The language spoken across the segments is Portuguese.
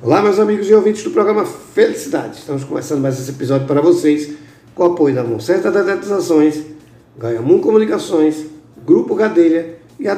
Olá, meus amigos e ouvintes do programa Felicidade. Estamos começando mais esse episódio para vocês com o apoio da Moncerta Dedetizações, Ganhamun Comunicações, Grupo Gadelha e a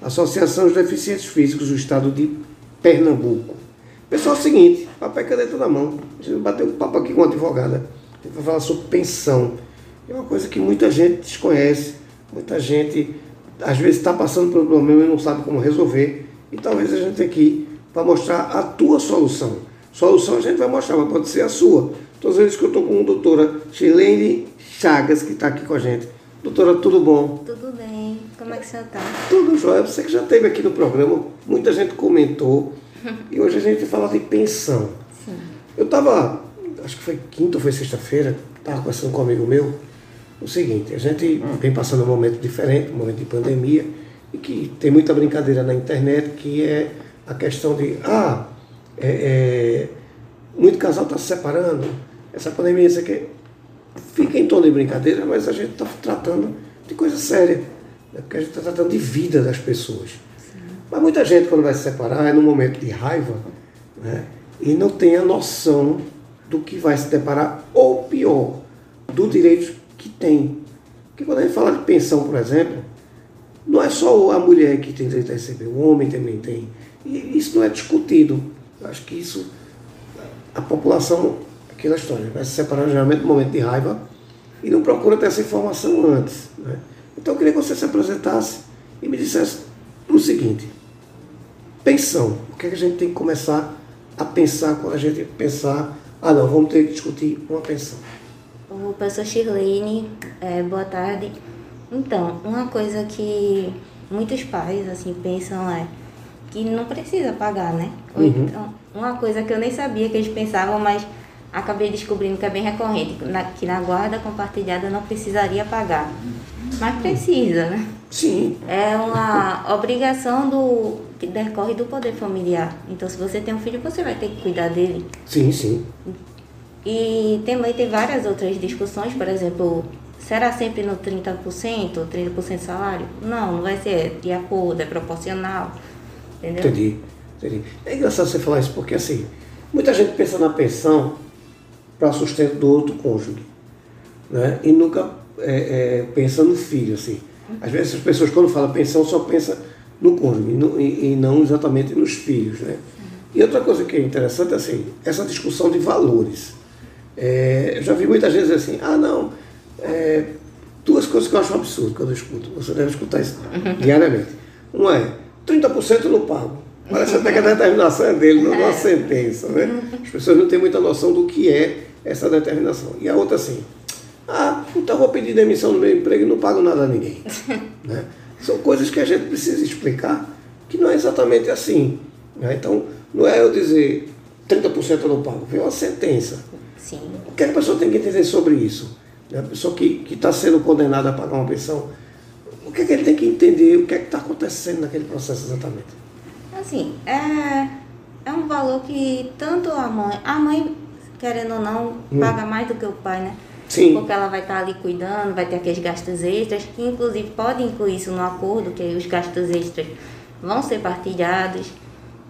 Associação dos Deficientes Físicos do Estado de Pernambuco. Pessoal, é o seguinte, papel e caneta na mão. A gente bateu um papo aqui com uma advogada. A vai falar sobre pensão. É uma coisa que muita gente desconhece, muita gente às vezes está passando por um problema e não sabe como resolver. E talvez a gente aqui para mostrar a tua solução. Solução a gente vai mostrar, mas pode ser a sua. Todas as vezes que eu estou com a doutora Chilene Chagas, que está aqui com a gente. Doutora, tudo bom? Tudo bem. Como é que você está? Tudo jóia. Você que já esteve aqui no programa, muita gente comentou. e hoje a gente vai falar de pensão. Sim. Eu estava, acho que foi quinta ou foi sexta-feira, estava conversando com um amigo meu. O seguinte, a gente vem passando um momento diferente, um momento de pandemia, e que tem muita brincadeira na internet, que é a questão de, ah, é, é, muito casal está se separando, essa pandemia, isso aqui, fica em tom de brincadeira, mas a gente está tratando de coisa séria, né? porque a gente está tratando de vida das pessoas. Sim. Mas muita gente, quando vai se separar, é num momento de raiva, né? e não tem a noção do que vai se deparar, ou pior, do direito que tem. Porque quando a gente fala de pensão, por exemplo, não é só a mulher que tem direito a receber, o homem também tem. E isso não é discutido. Eu acho que isso, a população, aquela história, vai se separar geralmente no momento de raiva e não procura ter essa informação antes. Né? Então eu queria que você se apresentasse e me dissesse o seguinte: pensão. O que, é que a gente tem que começar a pensar quando a gente pensar, ah não, vamos ter que discutir uma pensão? O professor Shirlene, é, boa tarde. Então, uma coisa que muitos pais assim pensam é que não precisa pagar, né? Uhum. Então, uma coisa que eu nem sabia que eles pensavam, mas acabei descobrindo que é bem recorrente, que na guarda compartilhada não precisaria pagar. Mas precisa, né? Sim. É uma obrigação do que decorre do poder familiar. Então, se você tem um filho, você vai ter que cuidar dele. Sim, sim. E também tem várias outras discussões, por exemplo, será sempre no 30%, 30% salário? Não, não vai ser de acordo, é proporcional. Entendeu? Entendi, entendi. É engraçado você falar isso porque assim, muita gente pensa na pensão para sustento do outro cônjuge. Né? E nunca é, é, pensa no filho, assim. Às vezes as pessoas quando falam pensão só pensam no cônjuge e não, e, e não exatamente nos filhos. Né? E outra coisa que é interessante assim, essa discussão de valores. É, eu já vi muitas vezes assim, ah não, é, duas coisas que eu acho um absurdo quando eu escuto, você deve escutar isso diariamente. Uma é, 30% não pago. Parece até que a determinação é dele, não é uma sentença. Né? As pessoas não têm muita noção do que é essa determinação. E a outra assim, ah, então vou pedir demissão no meu emprego e não pago nada a ninguém. né? São coisas que a gente precisa explicar que não é exatamente assim. Né? Então, não é eu dizer 30% eu não pago, vem uma sentença. Sim. O que a pessoa tem que entender sobre isso? Né? A pessoa que está sendo condenada a pagar uma pensão, o que, é que ele tem que entender, o que é que está acontecendo naquele processo exatamente? Assim, é, é um valor que tanto a mãe, a mãe, querendo ou não, hum. paga mais do que o pai, né? Sim. Porque ela vai estar tá ali cuidando, vai ter aqueles gastos extras, que inclusive pode incluir isso no acordo, que os gastos extras vão ser partilhados.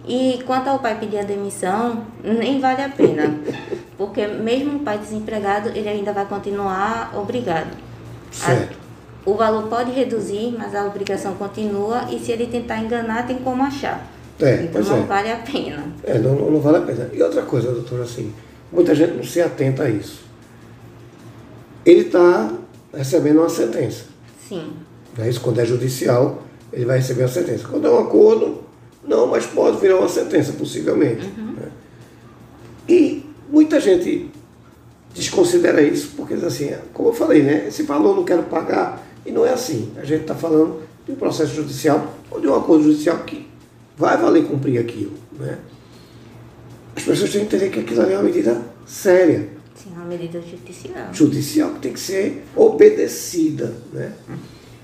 E quanto ao pai pedir a demissão, nem vale a pena. Porque mesmo o pai desempregado, ele ainda vai continuar obrigado. Certo. A, o valor pode reduzir, mas a obrigação continua e se ele tentar enganar, tem como achar. É, então não é. vale a pena. É, não, não vale a pena. E outra coisa, doutor, assim, muita gente não se atenta a isso. Ele está recebendo uma sentença. Sim. É isso, quando é judicial, ele vai receber uma sentença. Quando é um acordo, não, mas pode virar uma sentença, possivelmente. Uhum. Né? E muita gente desconsidera isso, porque assim, como eu falei, né, esse valor não quero pagar, e não é assim. A gente está falando de um processo judicial ou de um acordo judicial que vai valer cumprir aquilo. Né? As pessoas têm que entender que aquilo ali é uma medida séria. Sim, uma medida judicial. Judicial que tem que ser obedecida. Né?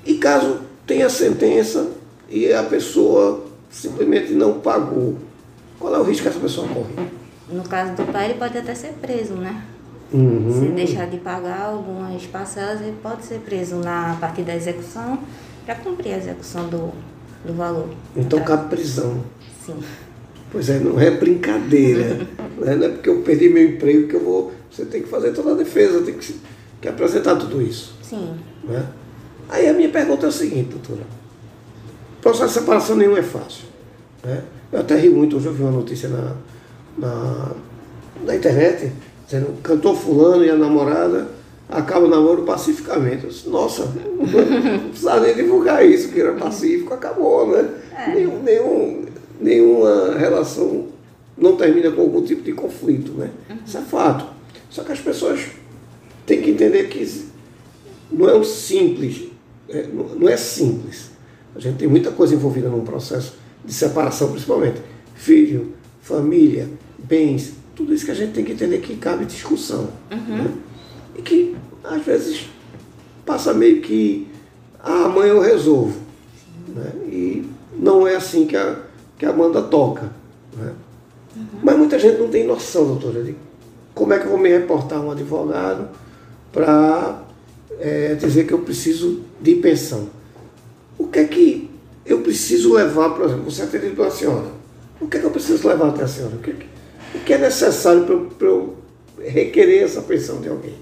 E caso tenha sentença e a pessoa simplesmente não pagou, qual é o risco que essa pessoa corre? No caso do pai, ele pode até ser preso, né? Uhum. Se deixar de pagar algumas parcelas, ele pode ser preso na parte da execução para cumprir a execução do, do valor. Então cabe prisão. Sim. Pois é, não é brincadeira. né? Não é porque eu perdi meu emprego que eu vou. Você tem que fazer toda a defesa, tem que, que apresentar tudo isso. Sim. Né? Aí a minha pergunta é o seguinte, doutora. O processo de separação nenhum é fácil. Né? Eu até ri muito, hoje eu vi uma notícia na, na, na internet, dizendo cantor fulano e a namorada acaba o namoro pacificamente. Eu disse, Nossa, não precisava nem divulgar isso, que era pacífico, acabou, né? É. Nenhum, nenhum, nenhuma relação não termina com algum tipo de conflito, né? Isso é fato. Só que as pessoas têm que entender que não é um simples, é, não é simples. A gente tem muita coisa envolvida num processo de separação, principalmente. Filho, família, bens, tudo isso que a gente tem que entender que cabe discussão. né? E que, às vezes, passa meio que, ah, amanhã eu resolvo. Né? E não é assim que a, que a banda toca. Né? Mas muita gente não tem noção, doutora, de como é que eu vou me reportar a um advogado para dizer que eu preciso de pensão. O que é que eu preciso levar, por exemplo, você é atendido pela senhora. O que é que eu preciso levar até a senhora? O que é, o que é necessário para eu, eu requerer essa pensão de alguém?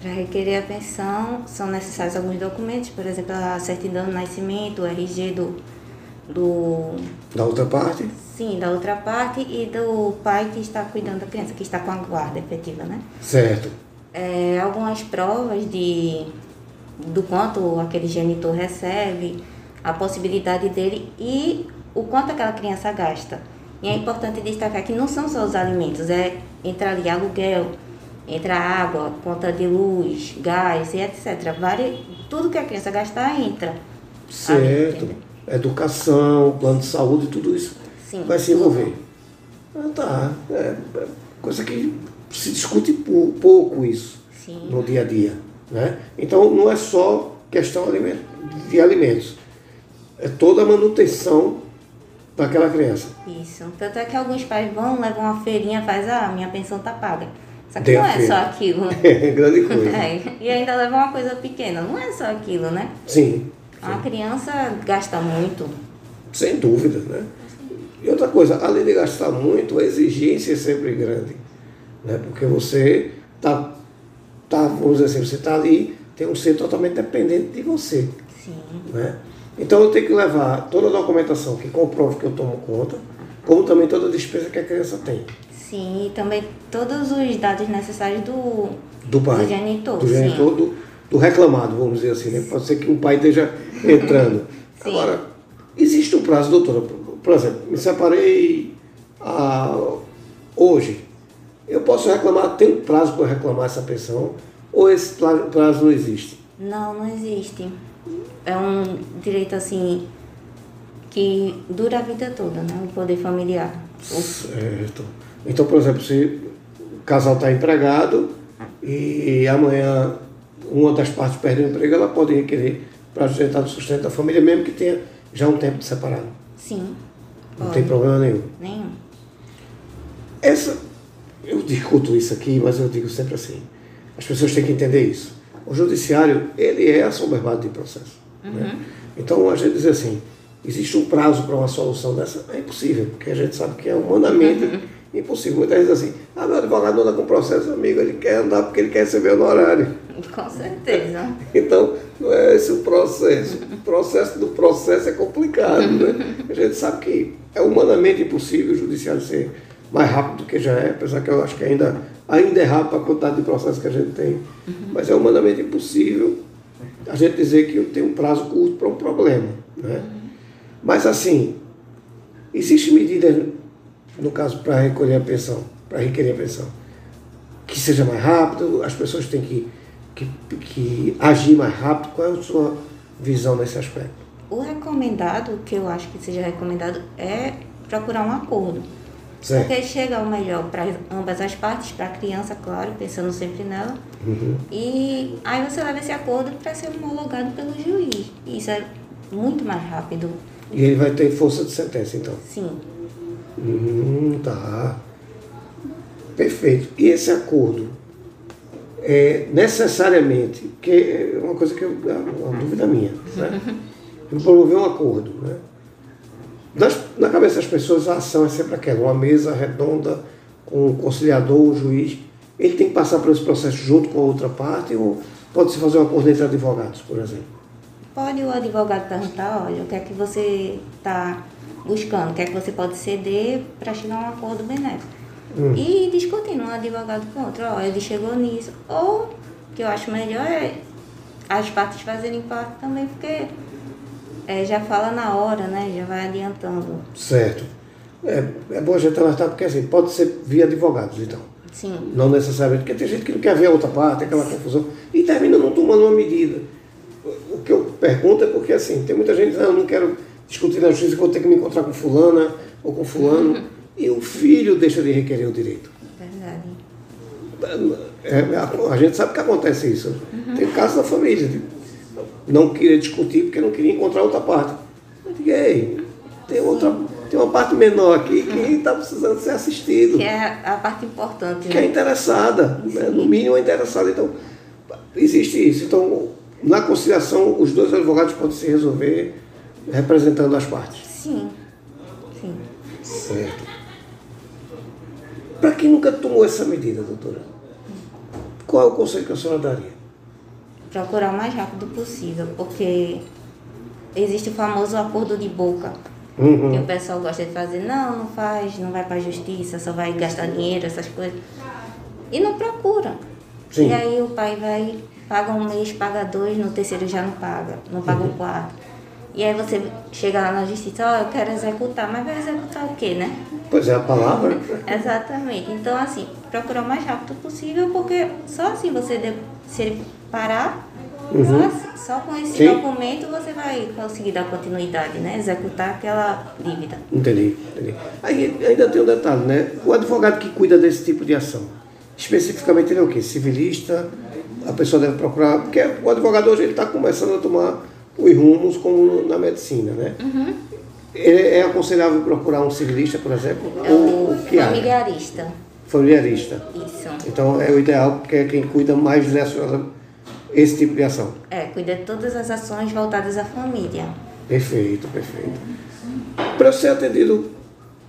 Para requerer a pensão, são necessários alguns documentos, por exemplo, a certidão de nascimento, o RG do, do Da outra parte? sim, da outra parte e do pai que está cuidando da criança, que está com a guarda efetiva, né? Certo. É, algumas provas de do quanto aquele genitor recebe, a possibilidade dele e o quanto aquela criança gasta. E é importante destacar que não são só os alimentos, é entra ali aluguel, entra água, conta de luz, gás e etc. Várias, tudo que a criança gastar entra. Certo. entendeu? Educação, plano de saúde, tudo isso Sim, vai se envolver. Ah, tá. É, é coisa que se discute pou- pouco isso Sim. no dia a dia. Né? Então não é só questão de alimentos, é toda a manutenção daquela criança. Isso. Tanto é que alguns pais vão, levam uma feirinha, faz, ah, minha pensão tá paga. Só que Tem não é feira. só aquilo. É grande coisa. É, e ainda leva uma coisa pequena, não é só aquilo, né? Sim, A criança gasta muito. sem dúvida. Né? E outra coisa, além de gastar muito, a exigência é sempre grande. Né? Porque você está, tá, vamos dizer assim, você está ali, tem um ser totalmente dependente de você. Sim. Né? Então eu tenho que levar toda a documentação que comprove que eu tomo conta, como também toda a despesa que a criança tem. Sim, e também todos os dados necessários do, Do pai. do genitor. do genitor, do, do reclamado, vamos dizer assim. Né? Pode ser que um pai esteja entrando. Sim. Agora, existe um prazo, doutora. Por- exemplo, me separei ah, hoje. Eu posso reclamar, tem um prazo para reclamar essa pensão, ou esse prazo não existe? Não, não existe. É um direito assim que dura a vida toda, né? O poder familiar. Certo. Então, por exemplo, se o casal está empregado e amanhã uma das partes perde o emprego, ela pode requerer para sustentar o sustento da família, mesmo que tenha já um tempo de separado. Sim. Não pode. tem problema nenhum. Nenhum. Essa, eu discuto isso aqui, mas eu digo sempre assim, as pessoas têm que entender isso. O judiciário, ele é assoberbado de processo. Né? Então, a gente diz assim, existe um prazo para uma solução dessa? É impossível, porque a gente sabe que é humanamente impossível. Muitas vezes assim, ah, meu advogado anda com processo, amigo, ele quer andar porque ele quer receber honorário. Com certeza. Então, não é esse o processo. O processo do processo é complicado, né? A gente sabe que é humanamente impossível o judiciário ser mais rápido do que já é, apesar que eu acho que ainda, ainda é rápido a quantidade de processos que a gente tem. Mas é humanamente impossível a gente dizer que tenho um prazo curto para um problema, né? Mas assim, existem medidas, no caso, para recolher a pensão, para requerer a pensão, que seja mais rápido, as pessoas têm que, que, que agir mais rápido. Qual é a sua visão nesse aspecto? O recomendado, que eu acho que seja recomendado, é procurar um acordo. Certo. Porque chega o melhor para ambas as partes, para a criança, claro, pensando sempre nela. Uhum. E aí você leva esse acordo para ser homologado pelo juiz. Isso é muito mais rápido. E ele vai ter força de sentença, então. Sim. Hum, tá. Perfeito. E esse acordo é necessariamente, que é uma coisa que eu, é uma dúvida minha, né? Eu promover um acordo, né? Nas- na cabeça das pessoas a ação é sempre aquela, uma mesa redonda com um conciliador, um juiz. Ele tem que passar por esse processo junto com a outra parte ou pode-se fazer um acordo entre advogados, por exemplo? Pode o advogado perguntar, olha, o que é que você está buscando, o que é que você pode ceder para chegar a um acordo benéfico. Hum. E discutindo um advogado com outro, ó, ele chegou nisso. Ou, o que eu acho melhor é as partes fazerem parte também, porque é, já fala na hora, né? Já vai adiantando. Certo. É, é bom a gente alertar, porque assim, pode ser via advogados, então. Sim. Não necessariamente, porque tem gente que não quer ver a outra parte, aquela confusão, e termina não tomando uma medida. O que eu pergunto é porque assim, tem muita gente que eu não quero discutir na justiça, vou ter que me encontrar com fulana ou com fulano, uhum. e o filho deixa de requerer o direito. Verdade. É, a, a, gente sabe que acontece isso. Uhum. Tem casos da família. De, não queria discutir porque não queria encontrar outra parte. Eu digo, ei, tem outra tem uma parte menor aqui que está precisando ser assistido. Que é a parte importante. Que é né? é interessada, né? no mínimo é interessada. Então, existe isso. Então, na conciliação, os dois advogados podem se resolver representando as partes. Sim. Sim. Certo. Para quem nunca tomou essa medida, doutora, qual é o conselho que a senhora daria? Procurar o mais rápido possível, porque existe o famoso acordo de boca Uhum. Que o pessoal gosta de fazer, não, não faz, não vai para a justiça, só vai gastar dinheiro, essas coisas. E não procura. Sim. E aí o pai vai, paga um mês, paga dois, no terceiro já não paga, não paga uhum. o quarto. E aí você chega lá na justiça, ó, oh, eu quero executar, mas vai executar o quê, né? Pois é, a palavra. Exatamente. Então, assim, procurar o mais rápido possível, porque só assim você, se ele parar, Uhum. Só, só, com esse Sim. documento você vai conseguir dar continuidade, né? Executar aquela dívida. Entendi, entendi. Aí ainda tem um detalhe, né? O advogado que cuida desse tipo de ação, especificamente ele é o quê? Civilista, a pessoa deve procurar, porque o advogado hoje ele está começando a tomar os rumos como na medicina, né? Uhum. É aconselhável procurar um civilista, por exemplo? É ou que familiarista. Familiarista. Isso. Então é o ideal, porque é quem cuida mais direcionado esse tipo de ação? É, cuida de todas as ações voltadas à família. Perfeito, perfeito. Para ser atendido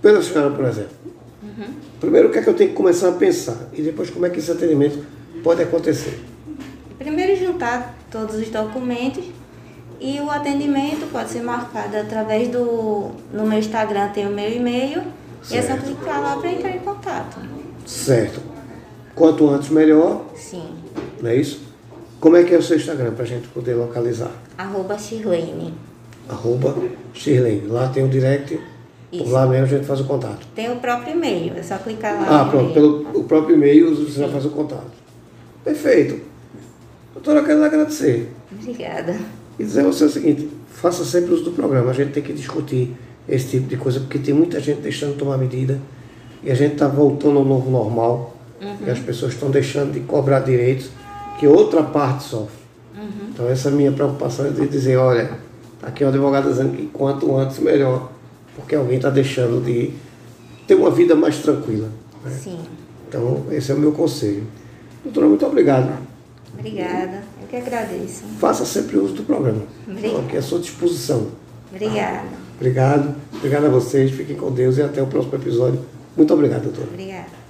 pela senhora, por exemplo, uhum. primeiro o que é que eu tenho que começar a pensar e depois como é que esse atendimento pode acontecer? Primeiro juntar todos os documentos e o atendimento pode ser marcado através do. No meu Instagram tem o meu e-mail certo. e é só clicar lá para entrar em contato. Certo. Quanto antes melhor. Sim. Não é isso? Como é que é o seu Instagram para a gente poder localizar? Arroba Shirlene. Arroba Shirlene. Lá tem o direct, Isso. por lá mesmo a gente faz o contato. Tem o próprio e-mail, é só clicar lá. Ah, pronto, pelo o próprio e-mail você Sim. já faz o contato. Perfeito. Doutora, eu quero agradecer. Obrigada. E dizer a você o seguinte, faça sempre uso do programa, a gente tem que discutir esse tipo de coisa, porque tem muita gente deixando de tomar medida e a gente está voltando ao novo normal uhum. e as pessoas estão deixando de cobrar direitos que outra parte sofre. Uhum. Então essa é a minha preocupação é de dizer, olha, aqui é um advogado dizendo que quanto antes melhor, porque alguém está deixando de ter uma vida mais tranquila. Né? Sim. Então esse é o meu conselho. Doutora, muito obrigado. Obrigada, eu que agradeço. Faça sempre uso do programa. Obrigada. Estou aqui à sua disposição. Obrigada. Obrigado. Obrigado a vocês. Fiquem com Deus e até o próximo episódio. Muito obrigado, doutora. Obrigada.